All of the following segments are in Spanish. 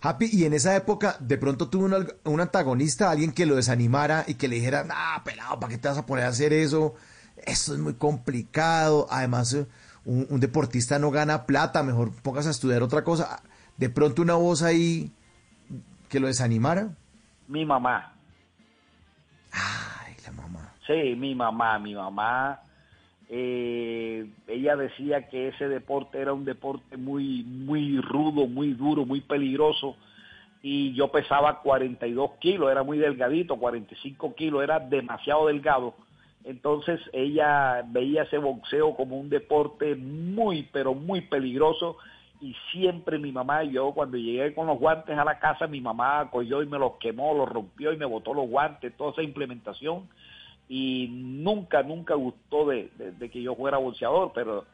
Happy, y en esa época de pronto tuvo un, antagonista, alguien que lo desanimara y que le dijera, ah, pelado, ¿para qué te vas a poner a hacer eso? Eso es muy complicado. Además, eh, un, un, deportista no gana plata, mejor pongas a estudiar otra cosa. De pronto una voz ahí que lo desanimara. Mi mamá. Ay, la mamá. Sí, mi mamá, mi mamá eh, ella decía que ese deporte era un deporte muy, muy rudo, muy duro, muy peligroso. Y yo pesaba 42 kilos, era muy delgadito, 45 kilos, era demasiado delgado. Entonces ella veía ese boxeo como un deporte muy, pero muy peligroso. Y siempre mi mamá, yo cuando llegué con los guantes a la casa, mi mamá cogió y me los quemó, los rompió y me botó los guantes, toda esa implementación y nunca, nunca gustó de, que yo fuera boxeador, pero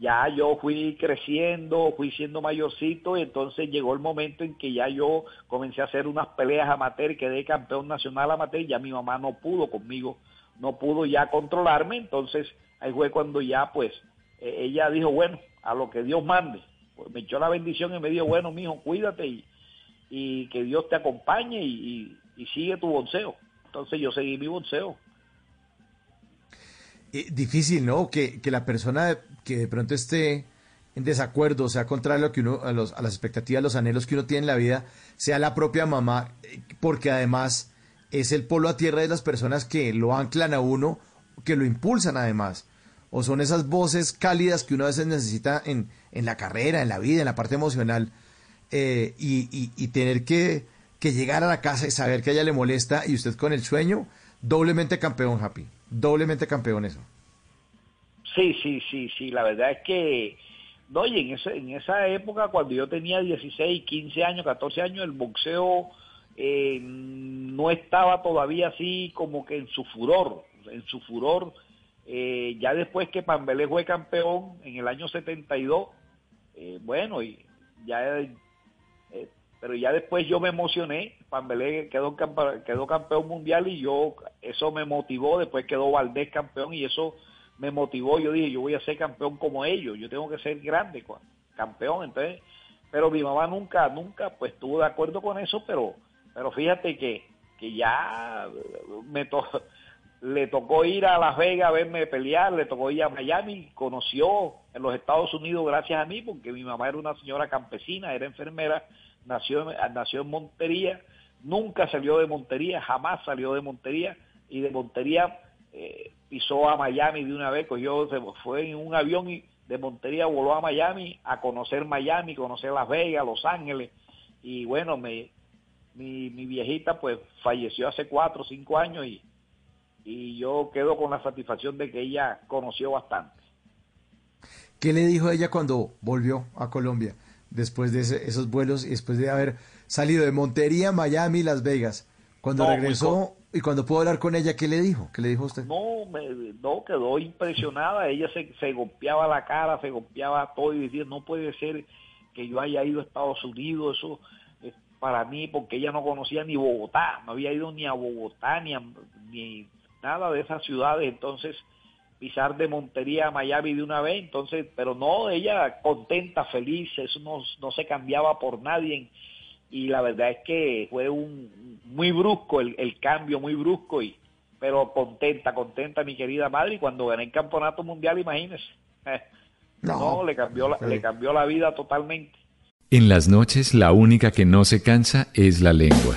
ya yo fui creciendo, fui siendo mayorcito y entonces llegó el momento en que ya yo comencé a hacer unas peleas amateur quedé campeón nacional amateur ya mi mamá no pudo conmigo, no pudo ya controlarme, entonces ahí fue cuando ya pues e, ella dijo, bueno, a lo que Dios mande, pues me echó la bendición y me dijo, bueno, mijo, cuídate y, y que Dios te acompañe y, y sigue tu boxeo. Entonces yo seguí mi boxeo. Eh, difícil, ¿no? Que, que, la persona que de pronto esté en desacuerdo, sea contrario a, que uno, a, los, a las expectativas, a los anhelos que uno tiene en la vida, sea la propia mamá, eh, porque además es el polo a tierra de las personas que lo anclan a uno, que lo impulsan además. O son esas voces cálidas que uno a veces necesita en, en la carrera, en la vida, en la parte emocional. Eh, y, y, y, tener que, que llegar a la casa y saber que a ella le molesta y usted con el sueño, doblemente campeón, Happy doblemente campeón eso. Sí, sí, sí, sí, la verdad es que, no, oye, en, en esa época, cuando yo tenía 16, 15 años, 14 años, el boxeo eh, no estaba todavía así como que en su furor, en su furor. Eh, ya después que Pambelé fue campeón en el año 72, eh, bueno, y ya pero ya después yo me emocioné, Pambelé quedó, quedó campeón mundial y yo, eso me motivó, después quedó Valdés campeón y eso me motivó, yo dije, yo voy a ser campeón como ellos, yo tengo que ser grande, campeón, entonces, pero mi mamá nunca, nunca, pues estuvo de acuerdo con eso, pero, pero fíjate que, que ya le tocó ir a Las Vegas a verme pelear, le tocó ir a Miami, conoció en los Estados Unidos gracias a mí, porque mi mamá era una señora campesina, era enfermera, nació, nació en Montería, nunca salió de Montería, jamás salió de Montería y de Montería eh, pisó a Miami de una vez, cogió, se fue en un avión y de Montería voló a Miami a conocer Miami, conocer Las Vegas, Los Ángeles y bueno, me, mi, mi viejita pues falleció hace cuatro o cinco años y, y yo quedo con la satisfacción de que ella conoció bastante. ¿Qué le dijo ella cuando volvió a Colombia? Después de esos vuelos y después de haber salido de Montería, Miami, Las Vegas. Cuando regresó y cuando pudo hablar con ella, ¿qué le dijo? ¿Qué le dijo usted? No, me, no quedó impresionada. Ella se, se golpeaba la cara, se golpeaba todo y decía, no puede ser que yo haya ido a Estados Unidos, eso es para mí, porque ella no conocía ni Bogotá, no había ido ni a Bogotá, ni, ni nada de esas ciudades. Entonces, pisar de Montería a Miami de una vez, entonces, pero no, ella contenta, feliz, eso no, no se cambiaba por nadie. Y la verdad es que fue un muy brusco el, el cambio, muy brusco y pero contenta, contenta mi querida madre. Y cuando gané el campeonato mundial, imagínese, no, no, le cambió la, le cambió la vida totalmente. En las noches la única que no se cansa es la lengua.